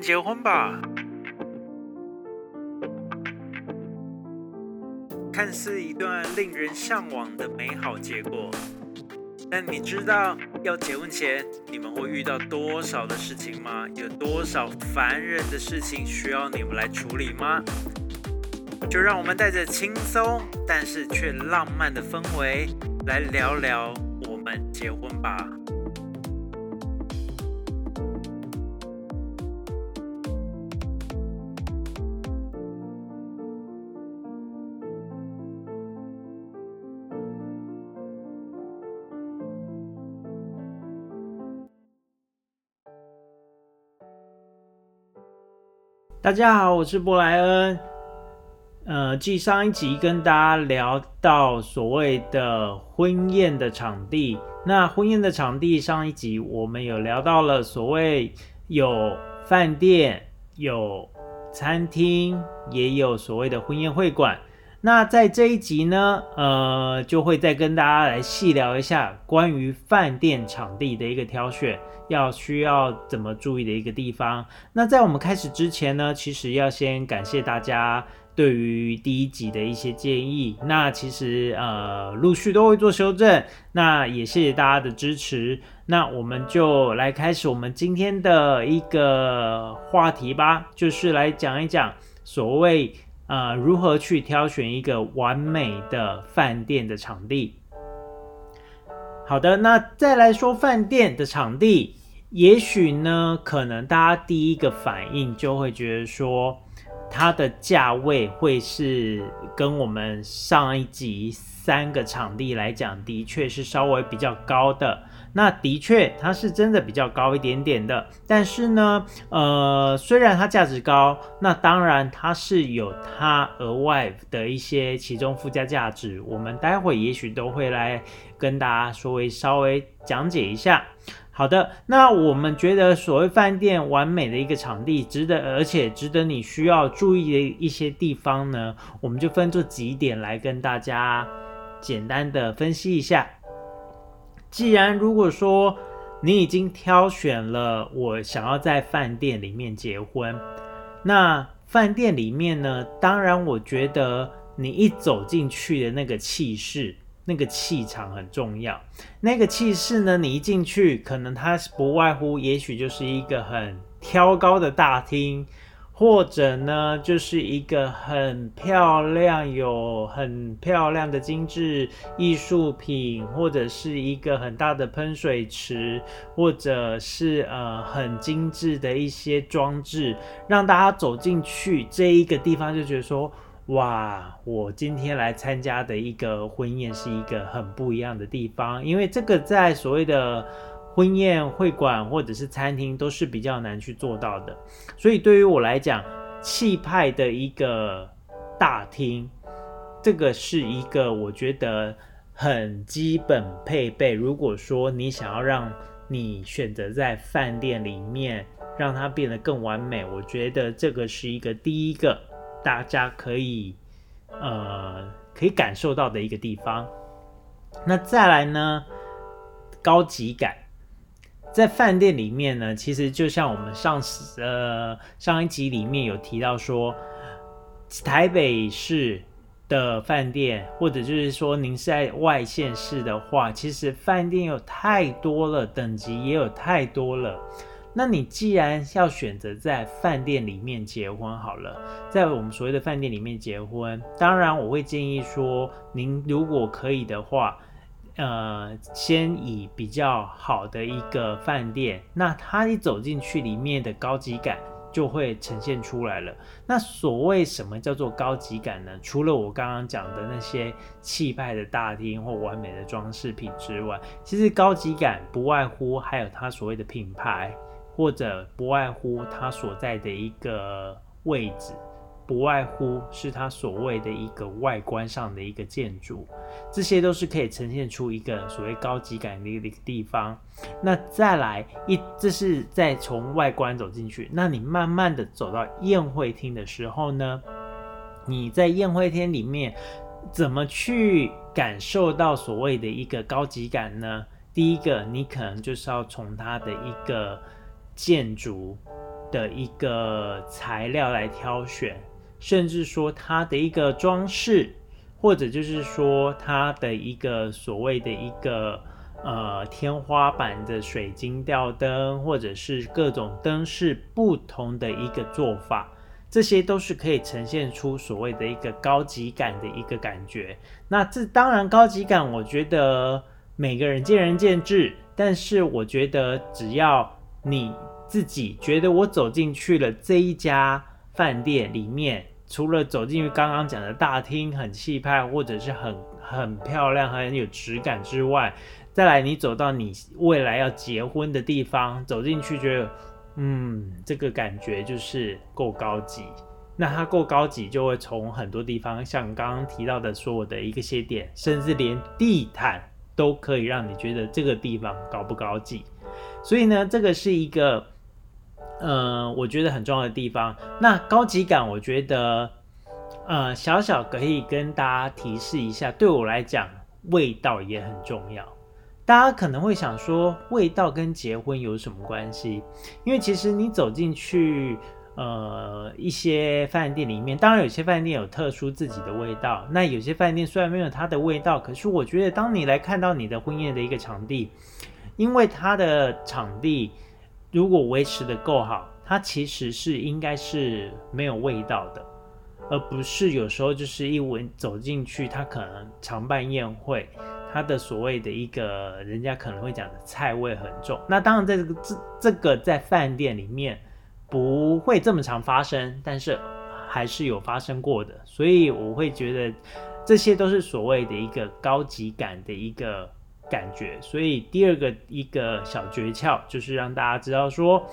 结婚吧。看似一段令人向往的美好结果，但你知道要结婚前你们会遇到多少的事情吗？有多少烦人的事情需要你们来处理吗？就让我们带着轻松但是却浪漫的氛围来聊聊我们结婚吧。大家好，我是布莱恩。呃，继上一集跟大家聊到所谓的婚宴的场地，那婚宴的场地上一集我们有聊到了所谓有饭店、有餐厅，也有所谓的婚宴会馆。那在这一集呢，呃，就会再跟大家来细聊一下关于饭店场地的一个挑选，要需要怎么注意的一个地方。那在我们开始之前呢，其实要先感谢大家对于第一集的一些建议。那其实呃，陆续都会做修正。那也谢谢大家的支持。那我们就来开始我们今天的一个话题吧，就是来讲一讲所谓。呃，如何去挑选一个完美的饭店的场地？好的，那再来说饭店的场地，也许呢，可能大家第一个反应就会觉得说，它的价位会是跟我们上一集三个场地来讲，的确是稍微比较高的。那的确，它是真的比较高一点点的，但是呢，呃，虽然它价值高，那当然它是有它额外的一些其中附加价值，我们待会也许都会来跟大家稍微稍微讲解一下。好的，那我们觉得所谓饭店完美的一个场地，值得而且值得你需要注意的一些地方呢，我们就分作几点来跟大家简单的分析一下。既然如果说你已经挑选了我想要在饭店里面结婚，那饭店里面呢，当然我觉得你一走进去的那个气势、那个气场很重要。那个气势呢，你一进去，可能它不外乎，也许就是一个很挑高的大厅。或者呢，就是一个很漂亮、有很漂亮的精致艺术品，或者是一个很大的喷水池，或者是呃很精致的一些装置，让大家走进去这一个地方就觉得说，哇，我今天来参加的一个婚宴是一个很不一样的地方，因为这个在所谓的。婚宴会馆或者是餐厅都是比较难去做到的，所以对于我来讲，气派的一个大厅，这个是一个我觉得很基本配备。如果说你想要让你选择在饭店里面让它变得更完美，我觉得这个是一个第一个大家可以呃可以感受到的一个地方。那再来呢，高级感。在饭店里面呢，其实就像我们上次呃上一集里面有提到说，台北市的饭店，或者就是说您是在外县市的话，其实饭店有太多了，等级也有太多了。那你既然要选择在饭店里面结婚好了，在我们所谓的饭店里面结婚，当然我会建议说，您如果可以的话。呃，先以比较好的一个饭店，那它一走进去，里面的高级感就会呈现出来了。那所谓什么叫做高级感呢？除了我刚刚讲的那些气派的大厅或完美的装饰品之外，其实高级感不外乎还有它所谓的品牌，或者不外乎它所在的一个位置。不外乎是它所谓的一个外观上的一个建筑，这些都是可以呈现出一个所谓高级感的一个地方。那再来一，这是在从外观走进去，那你慢慢的走到宴会厅的时候呢，你在宴会厅里面怎么去感受到所谓的一个高级感呢？第一个，你可能就是要从它的一个建筑。的一个材料来挑选，甚至说它的一个装饰，或者就是说它的一个所谓的一个呃天花板的水晶吊灯，或者是各种灯饰不同的一个做法，这些都是可以呈现出所谓的一个高级感的一个感觉。那这当然高级感，我觉得每个人见仁见智，但是我觉得只要你。自己觉得我走进去了这一家饭店里面，除了走进去刚刚讲的大厅很气派，或者是很很漂亮、很有质感之外，再来你走到你未来要结婚的地方，走进去觉得，嗯，这个感觉就是够高级。那它够高级，就会从很多地方，像刚刚提到的所有的一个些点，甚至连地毯都可以让你觉得这个地方高不高级。所以呢，这个是一个。呃，我觉得很重要的地方，那高级感，我觉得，呃，小小可以跟大家提示一下，对我来讲，味道也很重要。大家可能会想说，味道跟结婚有什么关系？因为其实你走进去，呃，一些饭店里面，当然有些饭店有特殊自己的味道，那有些饭店虽然没有它的味道，可是我觉得，当你来看到你的婚宴的一个场地，因为它的场地。如果维持的够好，它其实是应该是没有味道的，而不是有时候就是一闻走进去，它可能常办宴会，它的所谓的一个人家可能会讲的菜味很重。那当然，在这个这这个在饭店里面不会这么常发生，但是还是有发生过的，所以我会觉得这些都是所谓的一个高级感的一个。感觉，所以第二个一个小诀窍就是让大家知道说，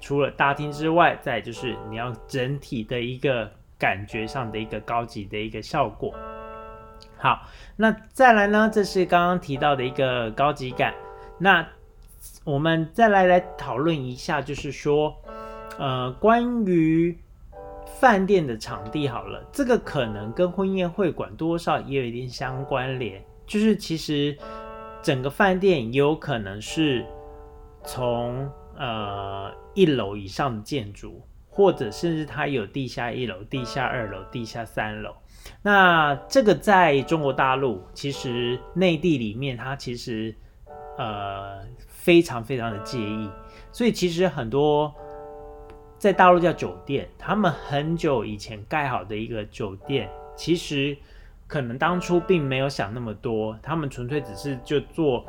除了大厅之外，再就是你要整体的一个感觉上的一个高级的一个效果。好，那再来呢，这是刚刚提到的一个高级感。那我们再来来讨论一下，就是说，呃，关于饭店的场地好了，这个可能跟婚宴会馆多少也有一点相关联，就是其实。整个饭店也有可能是从呃一楼以上的建筑，或者甚至它有地下一楼、地下二楼、地下三楼。那这个在中国大陆，其实内地里面它其实呃非常非常的介意，所以其实很多在大陆叫酒店，他们很久以前盖好的一个酒店，其实。可能当初并没有想那么多，他们纯粹只是就做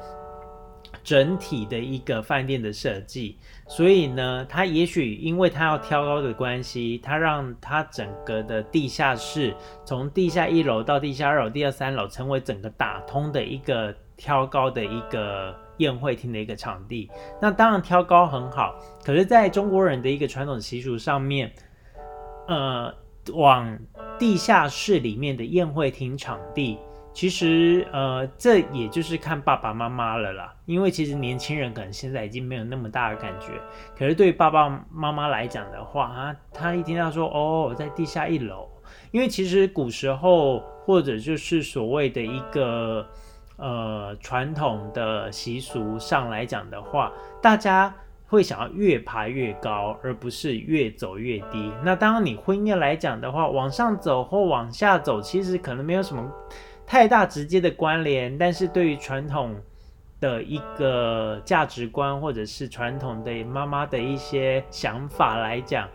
整体的一个饭店的设计，所以呢，他也许因为他要挑高的关系，他让他整个的地下室从地下一楼到地下二楼、地下三楼，成为整个打通的一个挑高的一个宴会厅的一个场地。那当然挑高很好，可是在中国人的一个传统习俗上面，呃。往地下室里面的宴会厅场地，其实呃，这也就是看爸爸妈妈了啦。因为其实年轻人可能现在已经没有那么大的感觉，可是对爸爸妈妈来讲的话啊，他一听到说哦，在地下一楼，因为其实古时候或者就是所谓的一个呃传统的习俗上来讲的话，大家。会想要越爬越高，而不是越走越低。那当然，你婚宴来讲的话，往上走或往下走，其实可能没有什么太大直接的关联。但是对于传统的一个价值观，或者是传统的妈妈的一些想法来讲，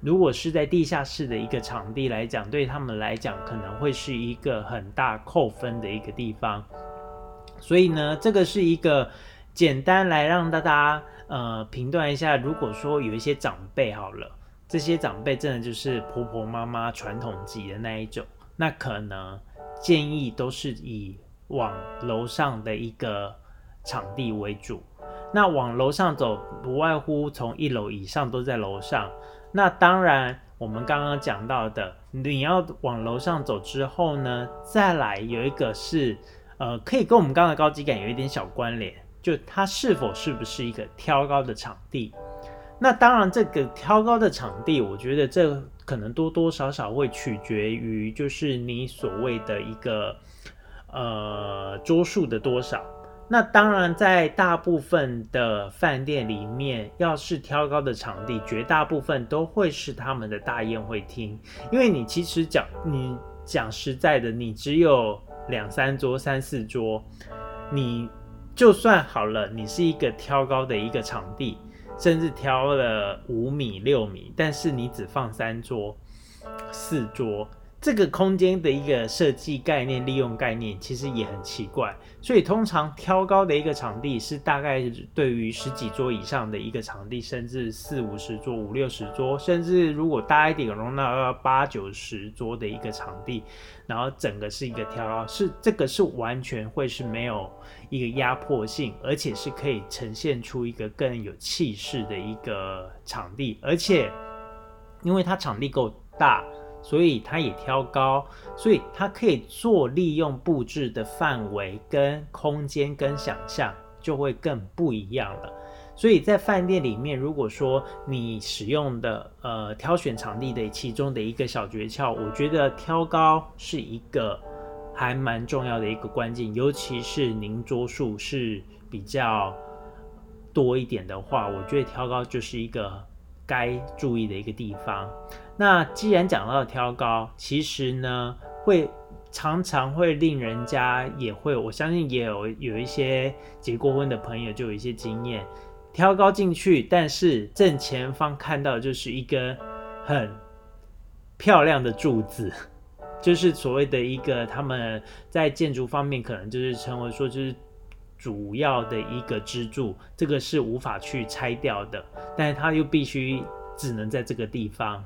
如果是在地下室的一个场地来讲，对他们来讲可能会是一个很大扣分的一个地方。所以呢，这个是一个简单来让大家。呃，评断一下，如果说有一些长辈好了，这些长辈真的就是婆婆妈妈传统级的那一种，那可能建议都是以往楼上的一个场地为主。那往楼上走，不外乎从一楼以上都在楼上。那当然，我们刚刚讲到的，你要往楼上走之后呢，再来有一个是，呃，可以跟我们刚刚的高级感有一点小关联。就它是否是不是一个挑高的场地？那当然，这个挑高的场地，我觉得这可能多多少少会取决于，就是你所谓的一个呃桌数的多少。那当然，在大部分的饭店里面，要是挑高的场地，绝大部分都会是他们的大宴会厅，因为你其实讲你讲实在的，你只有两三桌、三四桌，你就算好了，你是一个挑高的一个场地，甚至挑了五米、六米，但是你只放三桌、四桌。这个空间的一个设计概念、利用概念其实也很奇怪，所以通常挑高的一个场地是大概对于十几桌以上的一个场地，甚至四五十桌、五六十桌，甚至如果大一点容纳到八九十桌的一个场地，然后整个是一个挑高，是这个是完全会是没有一个压迫性，而且是可以呈现出一个更有气势的一个场地，而且因为它场地够大。所以它也挑高，所以它可以做利用布置的范围跟空间跟想象就会更不一样了。所以在饭店里面，如果说你使用的呃挑选场地的其中的一个小诀窍，我觉得挑高是一个还蛮重要的一个关键，尤其是您桌数是比较多一点的话，我觉得挑高就是一个该注意的一个地方。那既然讲到挑高，其实呢，会常常会令人家也会，我相信也有有一些结过婚的朋友就有一些经验，挑高进去，但是正前方看到就是一根很漂亮的柱子，就是所谓的一个他们在建筑方面可能就是成为说就是主要的一个支柱，这个是无法去拆掉的，但是它又必须只能在这个地方。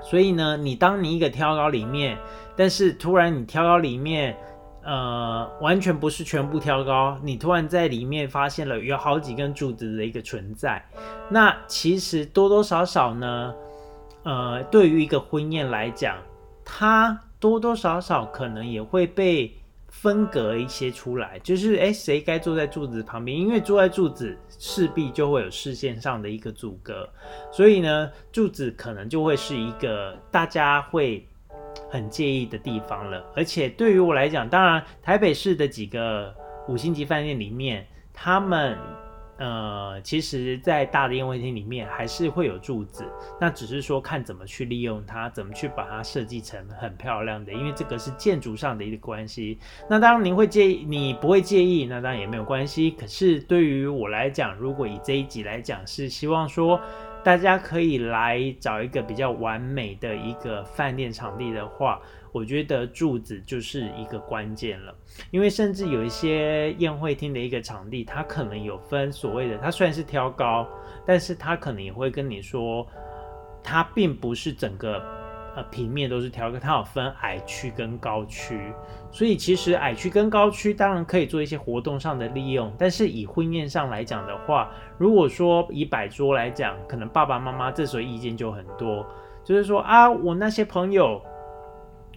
所以呢，你当你一个挑高里面，但是突然你挑高里面，呃，完全不是全部挑高，你突然在里面发现了有好几根柱子的一个存在，那其实多多少少呢，呃，对于一个婚宴来讲，它多多少少可能也会被。分隔一些出来，就是哎，谁该坐在柱子旁边？因为坐在柱子势必就会有视线上的一个阻隔，所以呢，柱子可能就会是一个大家会很介意的地方了。而且对于我来讲，当然台北市的几个五星级饭店里面，他们。呃，其实，在大的宴会厅里面还是会有柱子，那只是说看怎么去利用它，怎么去把它设计成很漂亮的，因为这个是建筑上的一个关系。那当然您会介意，你不会介意，那当然也没有关系。可是对于我来讲，如果以这一集来讲，是希望说。大家可以来找一个比较完美的一个饭店场地的话，我觉得柱子就是一个关键了。因为甚至有一些宴会厅的一个场地，它可能有分所谓的，它虽然是挑高，但是它可能也会跟你说，它并不是整个呃。平面都是挑高，它有分矮区跟高区，所以其实矮区跟高区当然可以做一些活动上的利用，但是以婚宴上来讲的话，如果说以摆桌来讲，可能爸爸妈妈这时候意见就很多，就是说啊，我那些朋友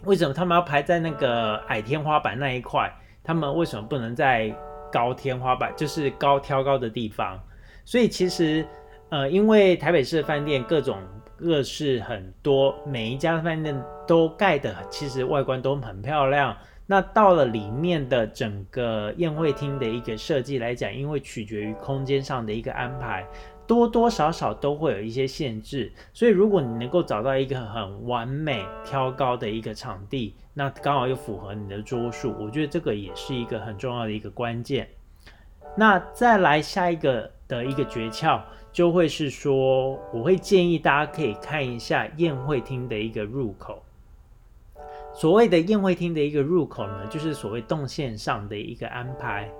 为什么他们要排在那个矮天花板那一块？他们为什么不能在高天花板，就是高挑高的地方？所以其实呃，因为台北市的饭店各种。各式很多，每一家饭店都盖的，其实外观都很漂亮。那到了里面的整个宴会厅的一个设计来讲，因为取决于空间上的一个安排，多多少少都会有一些限制。所以如果你能够找到一个很完美挑高的一个场地，那刚好又符合你的桌数，我觉得这个也是一个很重要的一个关键。那再来下一个的一个诀窍。就会是说，我会建议大家可以看一下宴会厅的一个入口。所谓的宴会厅的一个入口呢，就是所谓动线上的一个安排。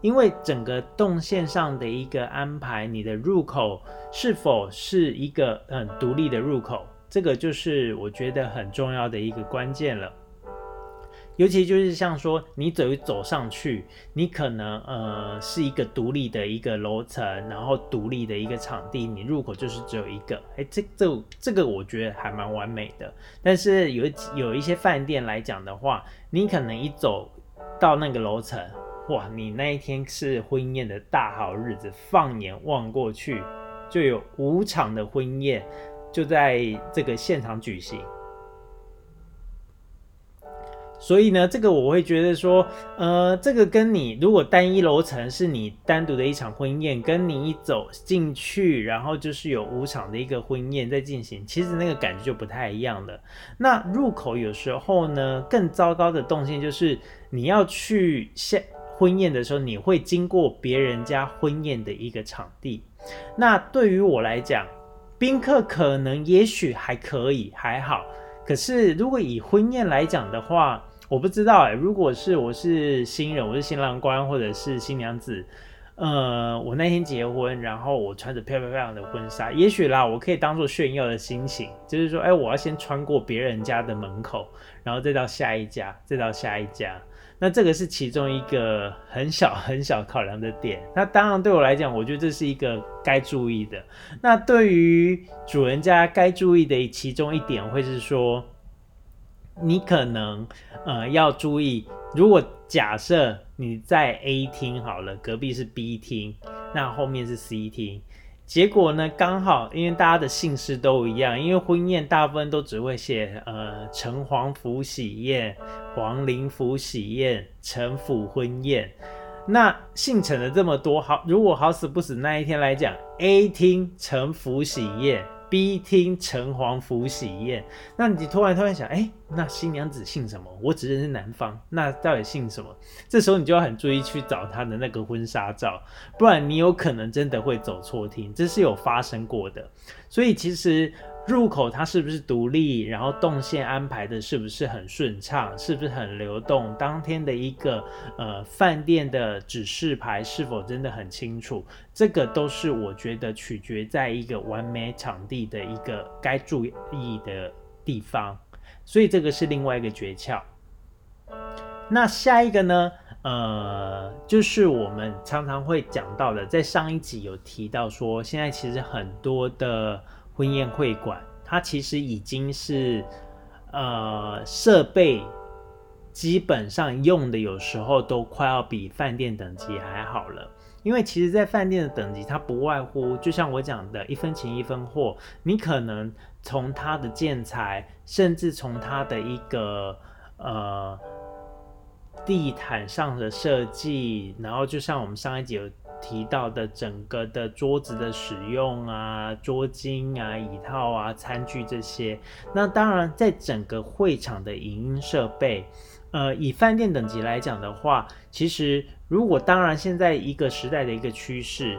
因为整个动线上的一个安排，你的入口是否是一个很独立的入口，这个就是我觉得很重要的一个关键了。尤其就是像说，你走走上去，你可能呃是一个独立的一个楼层，然后独立的一个场地，你入口就是只有一个，哎，这这这个我觉得还蛮完美的。但是有有一些饭店来讲的话，你可能一走到那个楼层，哇，你那一天是婚宴的大好日子，放眼望过去，就有五场的婚宴就在这个现场举行。所以呢，这个我会觉得说，呃，这个跟你如果单一楼层是你单独的一场婚宴，跟你一走进去，然后就是有五场的一个婚宴在进行，其实那个感觉就不太一样了。那入口有时候呢，更糟糕的动线就是你要去下婚宴的时候，你会经过别人家婚宴的一个场地。那对于我来讲，宾客可能也许还可以还好。可是，如果以婚宴来讲的话，我不知道哎。如果是我是新人，我是新郎官或者是新娘子，呃，我那天结婚，然后我穿着漂漂亮的婚纱，也许啦，我可以当做炫耀的心情，就是说，哎，我要先穿过别人家的门口，然后再到下一家，再到下一家。那这个是其中一个很小很小考量的点。那当然对我来讲，我觉得这是一个该注意的。那对于主人家该注意的其中一点，会是说，你可能呃要注意，如果假设你在 A 厅好了，隔壁是 B 厅，那后面是 C 厅。结果呢？刚好因为大家的姓氏都一样，因为婚宴大部分都只会写呃城隍府喜宴、皇陵府喜宴、城府婚宴。那姓陈的这么多，好，如果好死不死那一天来讲，A 厅城府喜宴。B 厅城隍府喜宴，那你突然突然想，哎，那新娘子姓什么？我只认识男方，那到底姓什么？这时候你就要很注意去找她的那个婚纱照，不然你有可能真的会走错厅，这是有发生过的。所以其实。入口它是不是独立？然后动线安排的是不是很顺畅？是不是很流动？当天的一个呃饭店的指示牌是否真的很清楚？这个都是我觉得取决在一个完美场地的一个该注意的地方。所以这个是另外一个诀窍。那下一个呢？呃，就是我们常常会讲到的，在上一集有提到说，现在其实很多的。婚宴会馆，它其实已经是，呃，设备基本上用的有时候都快要比饭店等级还好了。因为其实，在饭店的等级，它不外乎就像我讲的，一分钱一分货。你可能从它的建材，甚至从它的一个呃地毯上的设计，然后就像我们上一集有。提到的整个的桌子的使用啊，桌巾啊，椅套啊，餐具这些，那当然在整个会场的影音设备，呃，以饭店等级来讲的话，其实如果当然现在一个时代的一个趋势，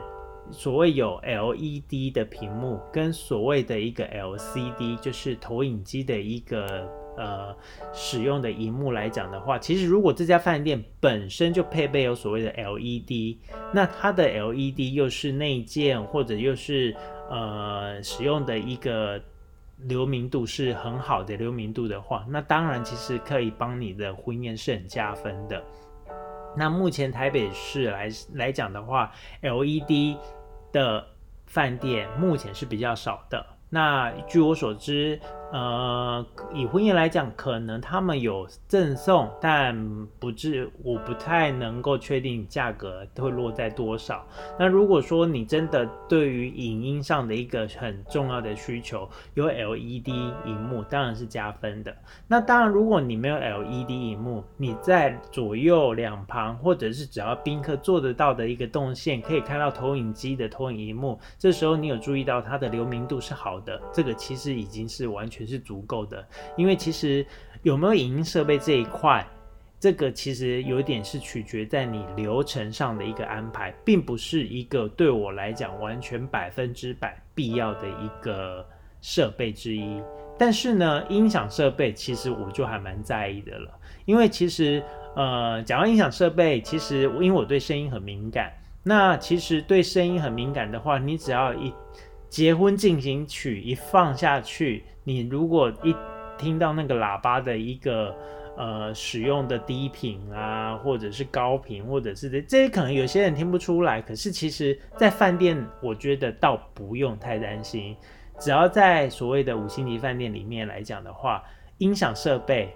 所谓有 LED 的屏幕跟所谓的一个 LCD，就是投影机的一个。呃，使用的荧幕来讲的话，其实如果这家饭店本身就配备有所谓的 LED，那它的 LED 又是内建或者又是呃使用的一个流明度是很好的流明度的话，那当然其实可以帮你的婚宴是很加分的。那目前台北市来来讲的话，LED 的饭店目前是比较少的。那据我所知。呃，以婚宴来讲，可能他们有赠送，但不至，我不太能够确定价格会落在多少。那如果说你真的对于影音上的一个很重要的需求，有 LED 荧幕当然是加分的。那当然，如果你没有 LED 荧幕，你在左右两旁，或者是只要宾客做得到的一个动线，可以看到投影机的投影荧幕，这时候你有注意到它的流明度是好的，这个其实已经是完全。全是足够的，因为其实有没有影音设备这一块，这个其实有一点是取决在你流程上的一个安排，并不是一个对我来讲完全百分之百必要的一个设备之一。但是呢，音响设备其实我就还蛮在意的了，因为其实呃，讲到音响设备，其实因为我对声音很敏感，那其实对声音很敏感的话，你只要一结婚进行曲一放下去。你如果一听到那个喇叭的一个呃使用的低频啊，或者是高频，或者是这这些可能有些人听不出来，可是其实，在饭店我觉得倒不用太担心，只要在所谓的五星级饭店里面来讲的话，音响设备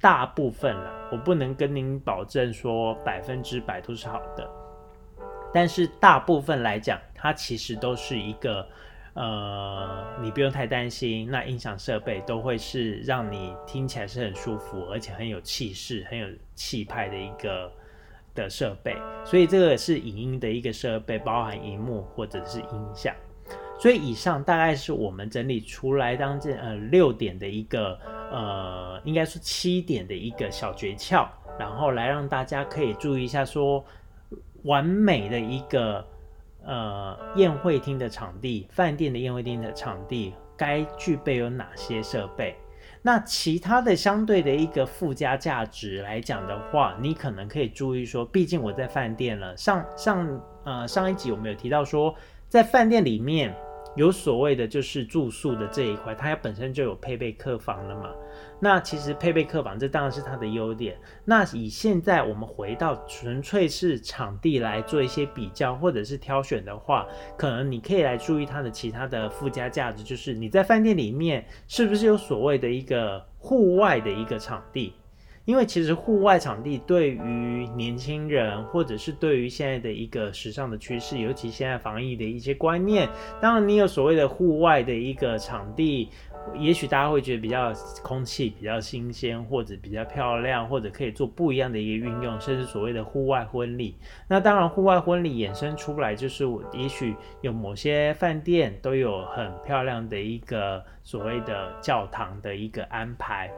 大部分了，我不能跟您保证说百分之百都是好的，但是大部分来讲，它其实都是一个。呃，你不用太担心，那音响设备都会是让你听起来是很舒服，而且很有气势、很有气派的一个的设备。所以这个是影音的一个设备，包含荧幕或者是音响。所以以上大概是我们整理出来当这呃六点的一个呃，应该是七点的一个小诀窍，然后来让大家可以注意一下，说完美的一个。呃，宴会厅的场地，饭店的宴会厅的场地，该具备有哪些设备？那其他的相对的一个附加价值来讲的话，你可能可以注意说，毕竟我在饭店了。上上呃上一集我们有提到说，在饭店里面。有所谓的就是住宿的这一块，它本身就有配备客房了嘛。那其实配备客房，这当然是它的优点。那以现在我们回到纯粹是场地来做一些比较或者是挑选的话，可能你可以来注意它的其他的附加价值，就是你在饭店里面是不是有所谓的一个户外的一个场地。因为其实户外场地对于年轻人，或者是对于现在的一个时尚的趋势，尤其现在防疫的一些观念，当然你有所谓的户外的一个场地，也许大家会觉得比较空气比较新鲜，或者比较漂亮，或者可以做不一样的一个运用，甚至所谓的户外婚礼。那当然，户外婚礼衍生出来就是，也许有某些饭店都有很漂亮的一个所谓的教堂的一个安排。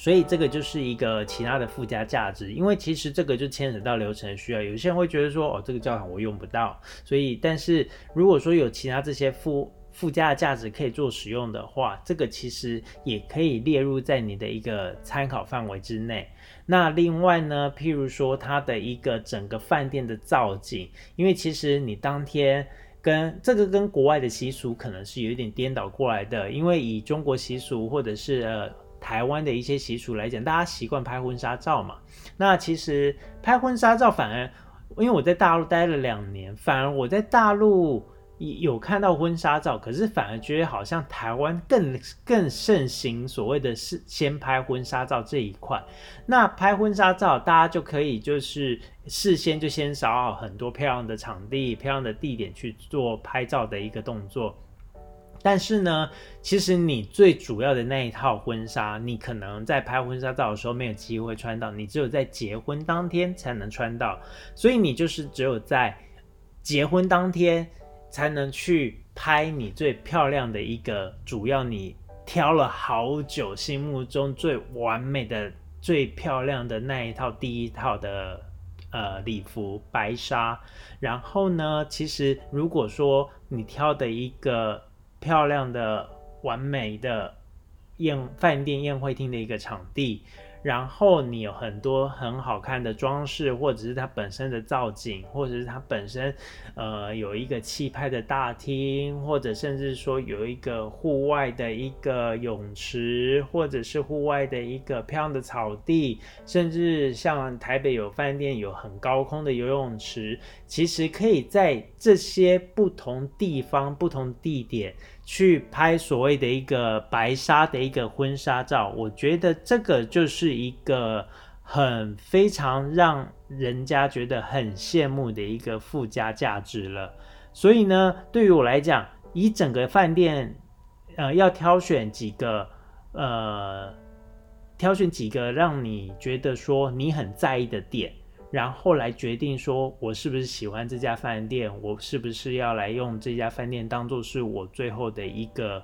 所以这个就是一个其他的附加价值，因为其实这个就牵扯到流程需要。有些人会觉得说，哦，这个教堂我用不到，所以但是如果说有其他这些附附加的价值可以做使用的话，这个其实也可以列入在你的一个参考范围之内。那另外呢，譬如说它的一个整个饭店的造景，因为其实你当天跟这个跟国外的习俗可能是有一点颠倒过来的，因为以中国习俗或者是呃。台湾的一些习俗来讲，大家习惯拍婚纱照嘛。那其实拍婚纱照反而，因为我在大陆待了两年，反而我在大陆有看到婚纱照，可是反而觉得好像台湾更更盛行所谓的是先拍婚纱照这一块。那拍婚纱照，大家就可以就是事先就先找好很多漂亮的场地、漂亮的地点去做拍照的一个动作。但是呢，其实你最主要的那一套婚纱，你可能在拍婚纱照的时候没有机会穿到，你只有在结婚当天才能穿到，所以你就是只有在结婚当天才能去拍你最漂亮的一个主要，你挑了好久，心目中最完美的、最漂亮的那一套第一套的呃礼服白纱。然后呢，其实如果说你挑的一个漂亮的、完美的宴饭店宴会厅的一个场地。然后你有很多很好看的装饰，或者是它本身的造景，或者是它本身，呃，有一个气派的大厅，或者甚至说有一个户外的一个泳池，或者是户外的一个漂亮的草地，甚至像台北有饭店有很高空的游泳池，其实可以在这些不同地方、不同地点。去拍所谓的一个白纱的一个婚纱照，我觉得这个就是一个很非常让人家觉得很羡慕的一个附加价值了。所以呢，对于我来讲，以整个饭店，呃，要挑选几个，呃，挑选几个让你觉得说你很在意的点。然后来决定说，我是不是喜欢这家饭店，我是不是要来用这家饭店当做是我最后的一个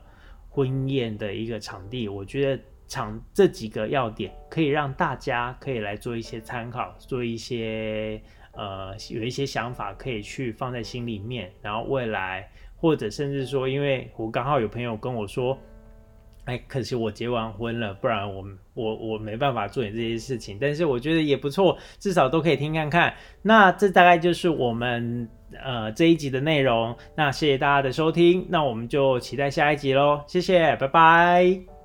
婚宴的一个场地？我觉得场这几个要点可以让大家可以来做一些参考，做一些呃有一些想法可以去放在心里面，然后未来或者甚至说，因为我刚好有朋友跟我说。哎，可惜我结完婚了，不然我我我没办法做你这些事情。但是我觉得也不错，至少都可以听看看。那这大概就是我们呃这一集的内容。那谢谢大家的收听，那我们就期待下一集喽。谢谢，拜拜。